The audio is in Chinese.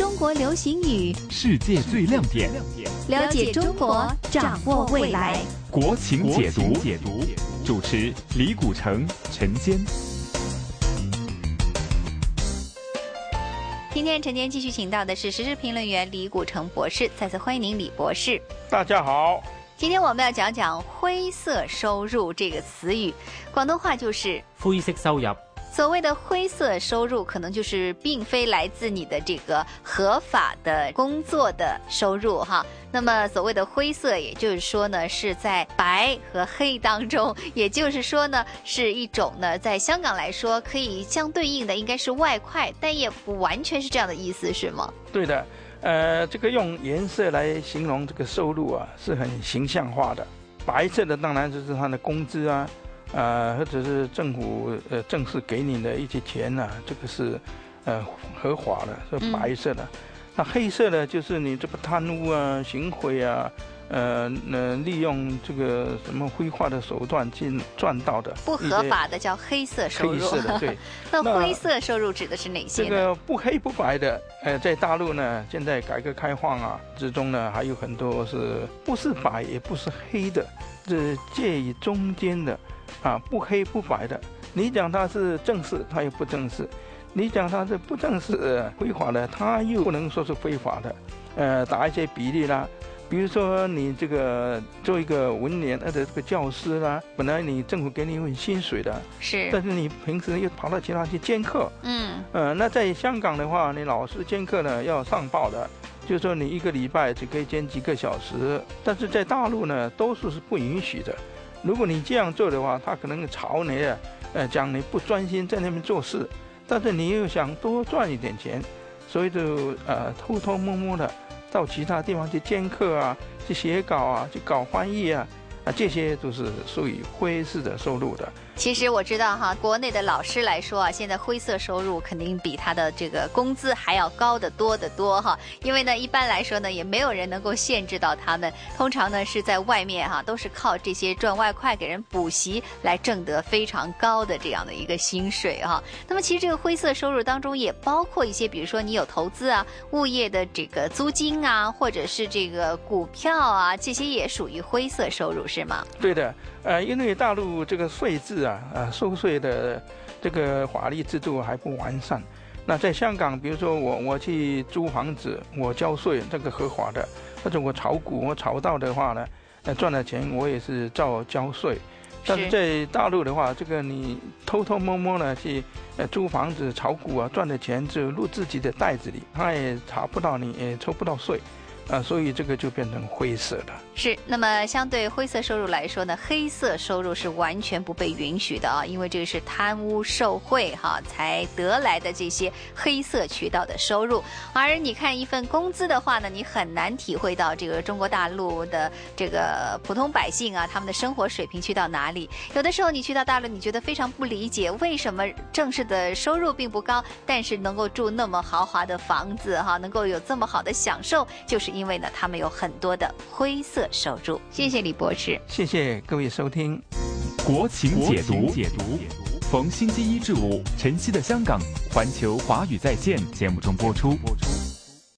中国流行语，世界最亮点，了解中国，掌握未来。国情解读，解读主持李古城、陈坚。今天陈坚继续请到的是时事评论员李古城博士，再次欢迎您，李博士。大家好，今天我们要讲讲灰色收入这个词语，广东话就是灰色收入。所谓的灰色收入，可能就是并非来自你的这个合法的工作的收入哈。那么所谓的灰色，也就是说呢，是在白和黑当中，也就是说呢，是一种呢，在香港来说可以相对应的应该是外快，但也不完全是这样的意思，是吗？对的，呃，这个用颜色来形容这个收入啊，是很形象化的。白色的当然就是他的工资啊。呃，或者是政府呃正式给你的一些钱呢，这个是呃合法的，是白色的。那黑色的就是你这个贪污啊、行贿啊，呃，呃，利用这个什么挥霍的手段去赚到的，不合法的叫黑色收入。黑色的对。那灰色收入指的是哪些？这个不黑不白的，呃，在大陆呢，现在改革开放啊之中呢，还有很多是不是白也不是黑的，这介于中间的。啊，不黑不白的，你讲它是正式，它又不正式；你讲它是不正式、非法的，它又不能说是非法的。呃，打一些比例啦，比如说你这个做一个文联或者这个教师啦，本来你政府给你一份薪水的，是，但是你平时又跑到其他去兼课，嗯，呃，那在香港的话，你老师兼课呢要上报的，就是说你一个礼拜只可以兼几个小时，但是在大陆呢，多数是不允许的。如果你这样做的话，他可能朝你啊，呃，讲你不专心在那边做事，但是你又想多赚一点钱，所以就呃偷偷摸摸的到其他地方去兼课啊，去写稿啊，去搞翻译啊。这些都是属于灰色的收入的。其实我知道哈，国内的老师来说啊，现在灰色收入肯定比他的这个工资还要高得多得多哈。因为呢，一般来说呢，也没有人能够限制到他们。通常呢，是在外面哈，都是靠这些赚外快给人补习来挣得非常高的这样的一个薪水哈。那么其实这个灰色收入当中也包括一些，比如说你有投资啊、物业的这个租金啊，或者是这个股票啊，这些也属于灰色收入。是吗？对的，呃，因为大陆这个税制啊，呃，收税的这个法律制度还不完善。那在香港，比如说我我去租房子，我交税，这个合法的；或者我炒股，我炒到的话呢，呃，赚了钱我也是照交税。但是在大陆的话，这个你偷偷摸摸的去呃租房子、炒股啊，赚的钱就入自己的袋子里，他也查不到，你也抽不到税。啊，所以这个就变成灰色的。是，那么相对灰色收入来说呢，黑色收入是完全不被允许的啊，因为这个是贪污受贿哈才得来的这些黑色渠道的收入。而你看一份工资的话呢，你很难体会到这个中国大陆的这个普通百姓啊，他们的生活水平去到哪里。有的时候你去到大陆，你觉得非常不理解，为什么正式的收入并不高，但是能够住那么豪华的房子哈，能够有这么好的享受，就是因。因为呢，他们有很多的灰色收入。谢谢李博士，谢谢各位收听《国情解读》。解读，逢星期一至五晨曦的香港环球华语在线节目中播出。播出。